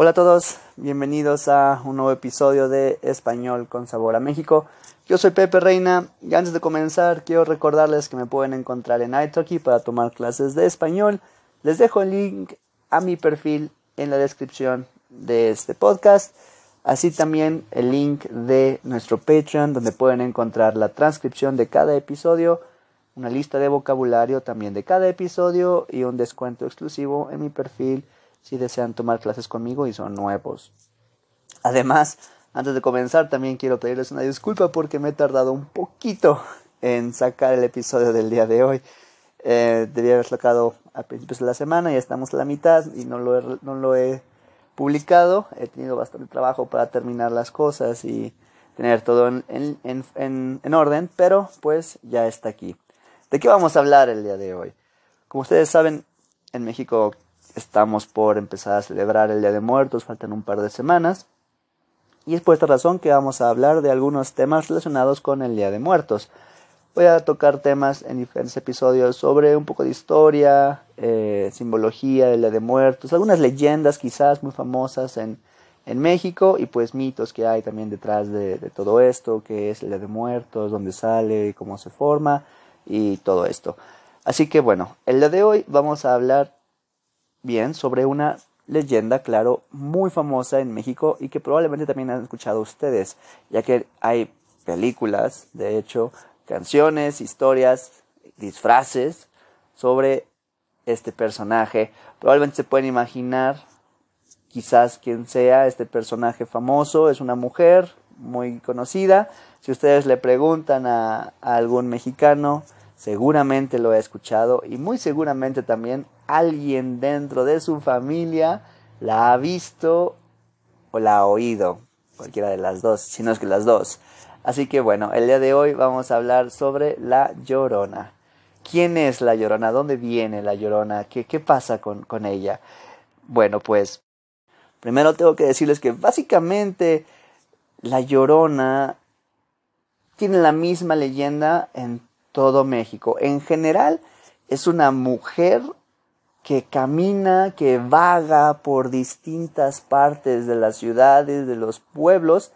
Hola a todos, bienvenidos a un nuevo episodio de Español con Sabor a México. Yo soy Pepe Reina y antes de comenzar quiero recordarles que me pueden encontrar en iTalki para tomar clases de español. Les dejo el link a mi perfil en la descripción de este podcast, así también el link de nuestro Patreon donde pueden encontrar la transcripción de cada episodio, una lista de vocabulario también de cada episodio y un descuento exclusivo en mi perfil si desean tomar clases conmigo y son nuevos. Además, antes de comenzar también quiero pedirles una disculpa porque me he tardado un poquito en sacar el episodio del día de hoy. Eh, debía haber sacado a principios de la semana, ya estamos a la mitad y no lo he, no lo he publicado. He tenido bastante trabajo para terminar las cosas y tener todo en, en, en, en, orden, pero pues ya está aquí. ¿De qué vamos a hablar el día de hoy? Como ustedes saben, en México Estamos por empezar a celebrar el Día de Muertos, faltan un par de semanas. Y es por esta razón que vamos a hablar de algunos temas relacionados con el Día de Muertos. Voy a tocar temas en diferentes episodios sobre un poco de historia, eh, simbología del Día de Muertos, algunas leyendas quizás muy famosas en, en México y pues mitos que hay también detrás de, todo esto, que es el Día de Muertos, dónde sale, cómo se forma y todo esto. Así que bueno, el día de hoy vamos a hablar sobre una leyenda, claro, muy famosa en México y que probablemente también han escuchado ustedes, ya que hay películas, de hecho, canciones, historias, disfraces sobre este personaje. Probablemente se pueden imaginar quizás quién sea este personaje famoso, es una mujer muy conocida. Si ustedes le preguntan a, a algún mexicano, seguramente lo ha escuchado y muy seguramente también alguien dentro de su familia la ha visto o la ha oído, cualquiera de las dos, si no es que las dos. Así que bueno, el día de hoy vamos a hablar sobre la llorona. ¿Quién es la llorona? ¿Dónde viene la llorona? ¿Qué, qué pasa con, con ella? Bueno, pues primero tengo que decirles que básicamente la llorona tiene la misma leyenda en todo México. En general, es una mujer que camina, que vaga por distintas partes de las ciudades, de los pueblos,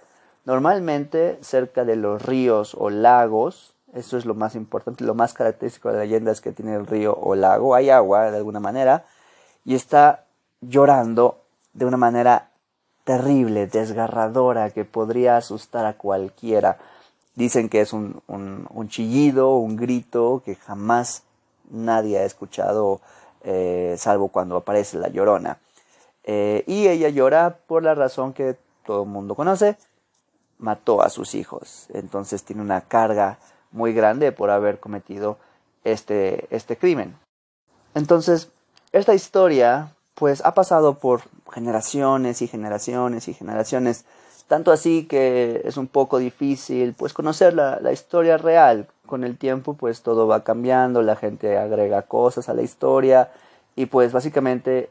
normalmente cerca de los ríos o lagos. Eso es lo más importante, lo más característico de la leyenda es que tiene el río o lago, hay agua de alguna manera, y está llorando de una manera terrible, desgarradora, que podría asustar a cualquiera. Dicen que es un, un, un chillido, un grito que jamás nadie ha escuchado, eh, salvo cuando aparece la llorona. Eh, y ella llora por la razón que todo el mundo conoce, mató a sus hijos. Entonces tiene una carga muy grande por haber cometido este, este crimen. Entonces, esta historia pues ha pasado por generaciones y generaciones y generaciones tanto así que es un poco difícil pues conocer la, la, historia real. Con el tiempo pues todo va cambiando, la gente agrega cosas a la historia y pues básicamente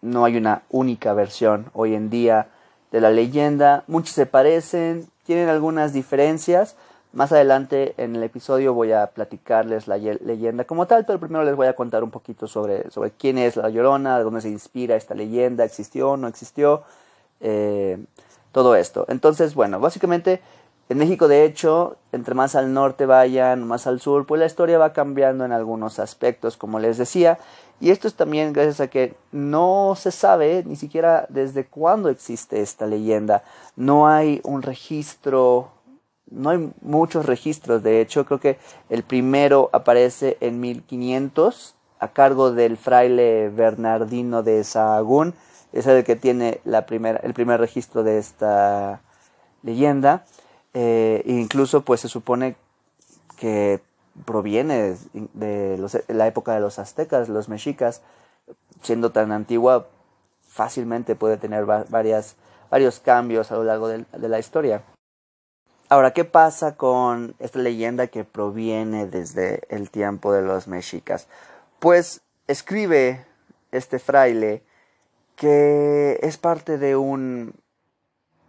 no hay una única versión hoy en día de la leyenda. Muchos se parecen, tienen algunas diferencias. Más adelante en el episodio voy a platicarles la leyenda como tal, pero primero les voy a contar un poquito sobre, sobre quién es la Llorona, de dónde se inspira esta leyenda, existió no existió. Eh, todo esto. Entonces, bueno, básicamente en México, de hecho, entre más al norte vayan, más al sur, pues la historia va cambiando en algunos aspectos, como les decía. Y esto es también gracias a que no se sabe ni siquiera desde cuándo existe esta leyenda. No hay un registro, no hay muchos registros. De hecho, creo que el primero aparece en 1500 a cargo del fraile Bernardino de Sahagún es el que tiene la primera, el primer registro de esta leyenda. Eh, incluso pues se supone que proviene de, la época de los aztecas, los mexicas, siendo tan antigua, fácilmente puede tener varias, varios cambios a lo largo de, de la historia. Ahora, ¿qué pasa con esta leyenda que proviene desde el tiempo de los mexicas? Pues escribe este fraile que es parte de un,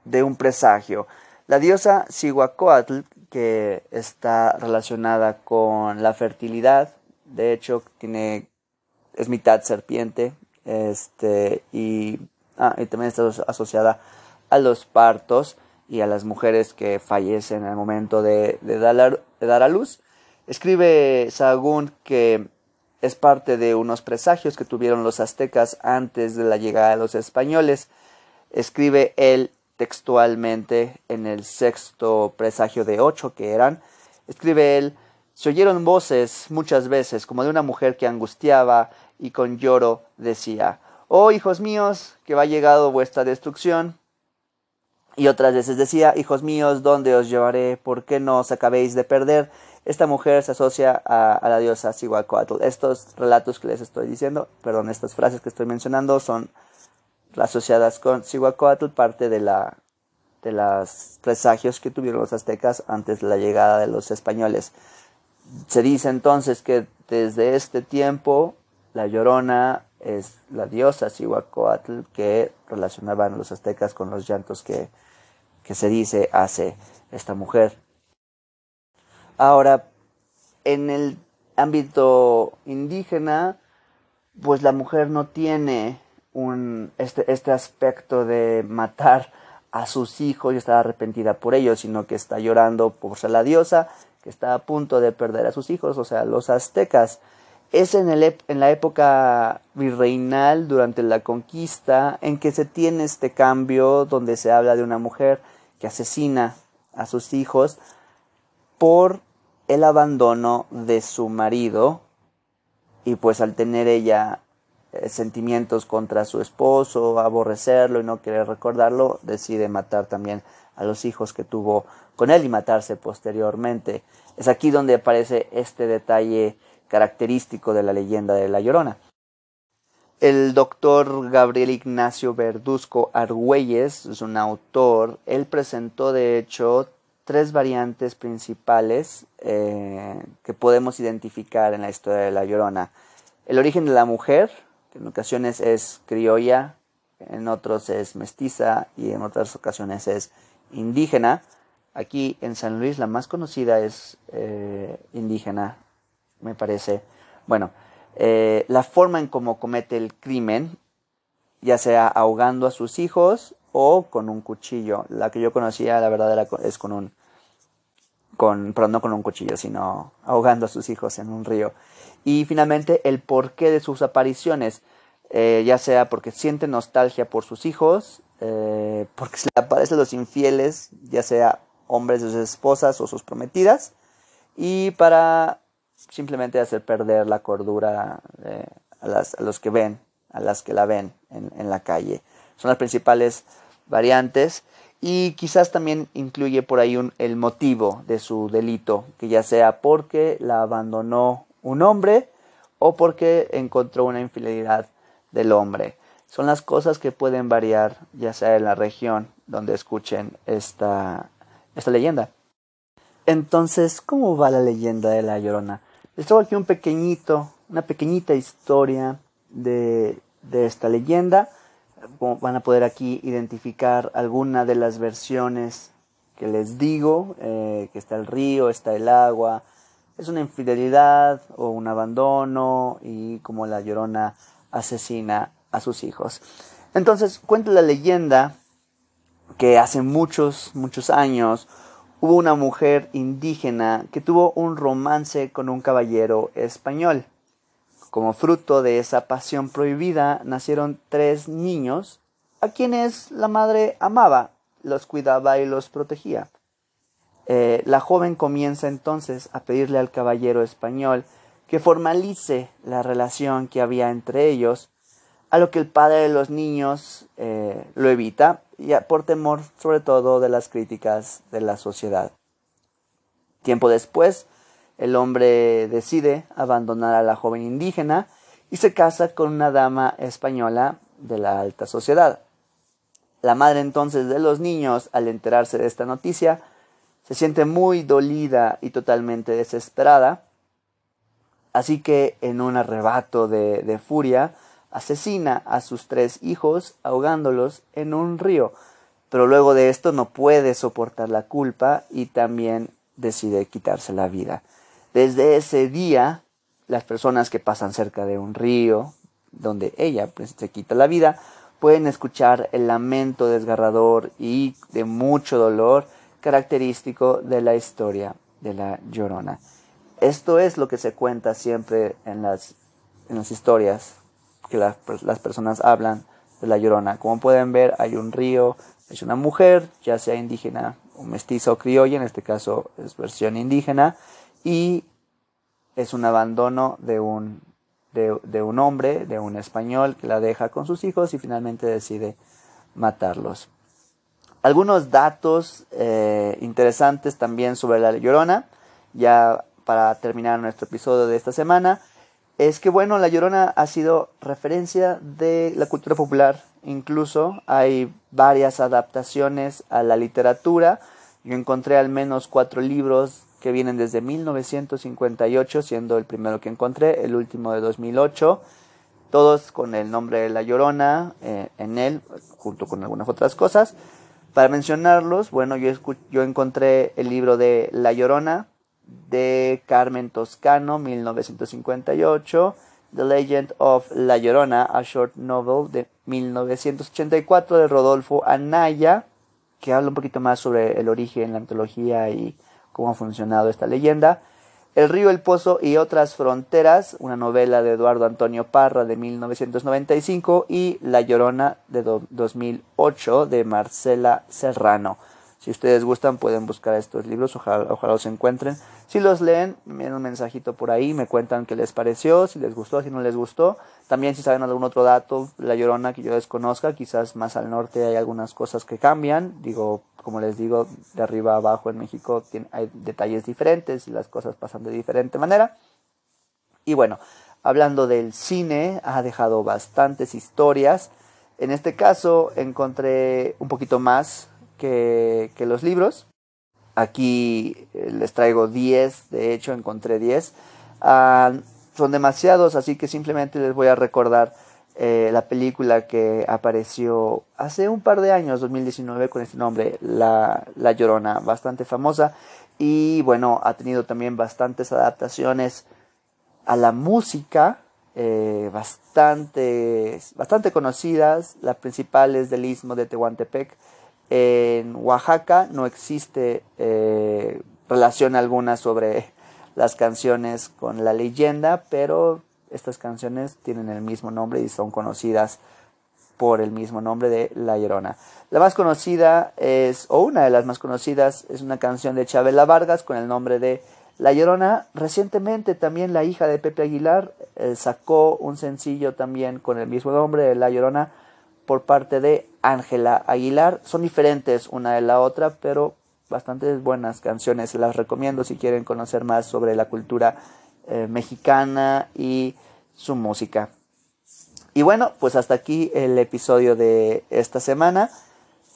de un presagio. La diosa Cihuacóatl, que está relacionada con la fertilidad, de hecho tiene, es mitad serpiente, este, y Ah, también está asociada a los partos y a las mujeres que fallecen en el momento de, dar, dar a luz. Escribe Sahagún que es parte de unos presagios que tuvieron los aztecas antes de la llegada de los españoles. Escribe él textualmente en el sexto presagio de ocho que eran, escribe él, se oyeron voces muchas veces como de una mujer que angustiaba y con lloro decía, Oh hijos míos, que va llegado vuestra destrucción. Y otras veces decía, Hijos míos, ¿dónde os llevaré? ¿Por qué no os acabéis de perder? Esta mujer se asocia a, la diosa Cihuacóatl. Estos relatos que les estoy diciendo, perdón, estas frases que estoy mencionando son asociadas con Cihuacóatl, parte de la de los presagios que tuvieron los aztecas antes de la llegada de los españoles. Se dice entonces que desde este tiempo la Llorona es la diosa Cihuacóatl que relacionaban los aztecas con los llantos que, que se dice hace esta mujer. Ahora, en el ámbito indígena, pues la mujer no tiene este, este aspecto de matar a sus hijos y estar arrepentida por ellos, sino que está llorando por ser la diosa, que está a punto de perder a sus hijos, o sea, los aztecas. Es en, el, en la época virreinal, durante la conquista, en que se tiene este cambio donde se habla de una mujer que asesina a sus hijos por el abandono de su marido y pues al tener ella sentimientos contra su esposo, aborrecerlo y no querer recordarlo, decide matar también a los hijos que tuvo con él y matarse posteriormente. Es aquí donde aparece este detalle característico de la leyenda de La Llorona. El doctor Gabriel Ignacio Verduzco Argüelles es un autor. Él presentó, de hecho, tres variantes principales eh, que podemos identificar en la historia de La Llorona. El origen de la mujer, en ocasiones es criolla, en otros es mestiza y en otras ocasiones es indígena. Aquí en San Luis la más conocida es eh, indígena, me parece. Bueno, eh, la forma en cómo comete el crimen, ya sea ahogando a sus hijos o con un cuchillo. La que yo conocía, la verdad, era, es con un, pero no con un cuchillo, sino ahogando a sus hijos en un río. Y finalmente el porqué de sus apariciones, eh, ya sea porque siente nostalgia por sus hijos, eh, porque se le aparecen los infieles, ya sea hombres de sus esposas o sus prometidas, y para simplemente hacer perder la cordura eh, a, los que ven, a las que la ven en, la calle. Son las principales variantes y quizás también incluye por ahí el motivo de su delito, que ya sea porque la abandonó un hombre o porque encontró una infidelidad del hombre. Son las cosas que pueden variar ya sea en la región donde escuchen esta, esta leyenda. Entonces, ¿cómo va la leyenda de la Llorona? Les traigo aquí un pequeñito, una pequeñita historia de, de esta leyenda van a poder aquí identificar alguna de las versiones que les digo, eh, que está el río, está el agua, es una infidelidad o un abandono y como la llorona asesina a sus hijos. Entonces cuenta la leyenda que hace muchos, muchos años hubo una mujer indígena que tuvo un romance con un caballero español. Como fruto de esa pasión prohibida nacieron tres niños a quienes la madre amaba, los cuidaba y los protegía. Eh, la joven comienza entonces a pedirle al caballero español que formalice la relación que había entre ellos, a lo que el padre de los niños eh, lo evita, por temor sobre todo de las críticas de la sociedad. Tiempo después, el hombre decide abandonar a la joven indígena y se casa con una dama española de la alta sociedad. La madre entonces de los niños, al enterarse de esta noticia, se siente muy dolida y totalmente desesperada, así que en un arrebato de, furia asesina a sus tres hijos ahogándolos en un río, pero luego de esto no puede soportar la culpa y también decide quitarse la vida. Desde ese día, las personas que pasan cerca de un río, donde ella pues, se quita la vida, pueden escuchar el lamento desgarrador y de mucho dolor característico de la historia de la Llorona. Esto es lo que se cuenta siempre en las, en las historias que las, las personas hablan de la Llorona. Como pueden ver, hay un río, es una mujer, ya sea indígena o mestiza o criolla, en este caso es versión indígena, y es un abandono de un, de, un hombre, de un español, que la deja con sus hijos y finalmente decide matarlos. Algunos datos eh, interesantes también sobre la Llorona, ya para terminar nuestro episodio de esta semana, es que bueno, la Llorona ha sido referencia de la cultura popular, incluso hay varias adaptaciones a la literatura, yo encontré al menos cuatro libros que vienen desde 1958, siendo el primero que encontré, el último de 2008, todos con el nombre de La Llorona eh, en él, junto con algunas otras cosas. Para mencionarlos, bueno, yo, yo encontré el libro de La Llorona de Carmen Toscano, 1958, The Legend of La Llorona, a short novel de 1984 de Rodolfo Anaya, que habla un poquito más sobre el origen, la mitología y cómo ha funcionado esta leyenda. El río, el pozo y otras fronteras, una novela de Eduardo Antonio Parra de 1995 y La Llorona de 2008 de Marcela Serrano. Si ustedes gustan pueden buscar estos libros, ojalá, ojalá los encuentren. Si los leen, dan un mensajito por ahí, me cuentan qué les pareció, si les gustó, si no les gustó. También si saben algún otro dato, La Llorona que yo desconozca, quizás más al norte hay algunas cosas que cambian. Digo, como les digo, de arriba a abajo en México hay detalles diferentes y las cosas pasan de diferente manera. Y bueno, hablando del cine, ha dejado bastantes historias. En este caso encontré un poquito más que, los libros. Aquí eh, les traigo 10, de hecho encontré 10. Ah, son demasiados, así que simplemente les voy a recordar eh, la película que apareció hace un par de años, 2019, con este nombre, La, la Llorona, bastante famosa. Y bueno, ha tenido también bastantes adaptaciones a la música, eh, bastante, bastante conocidas. La principal es del Istmo de Tehuantepec, en Oaxaca no existe eh, relación alguna sobre las canciones con la leyenda, pero estas canciones tienen el mismo nombre y son conocidas por el mismo nombre de La Llorona. La más conocida es, o una de las más conocidas, es una canción de Chabela Vargas con el nombre de La Llorona. Recientemente también la hija de Pepe Aguilar eh, sacó un sencillo también con el mismo nombre de La Llorona por parte de Ángela Aguilar. Son diferentes una de la otra, pero bastante buenas canciones. Las recomiendo si quieren conocer más sobre la cultura eh, mexicana y su música. Y bueno, pues hasta aquí el episodio de esta semana.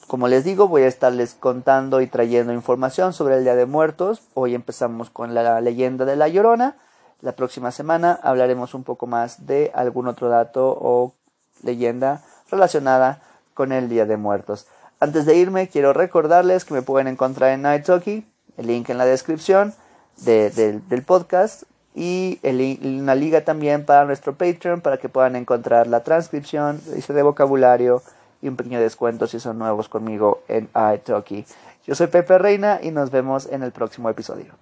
Como les digo, voy a estarles contando y trayendo información sobre el Día de Muertos. Hoy empezamos con la leyenda de La Llorona. La próxima semana hablaremos un poco más de algún otro dato o leyenda relacionada con el Día de Muertos. Antes de irme, quiero recordarles que me pueden encontrar en Night Talkie, el link en la descripción del podcast y una liga también para nuestro Patreon para que puedan encontrar la transcripción, lista de vocabulario y un pequeño descuento si son nuevos conmigo en iTalki. Yo soy Pepe Reina y nos vemos en el próximo episodio.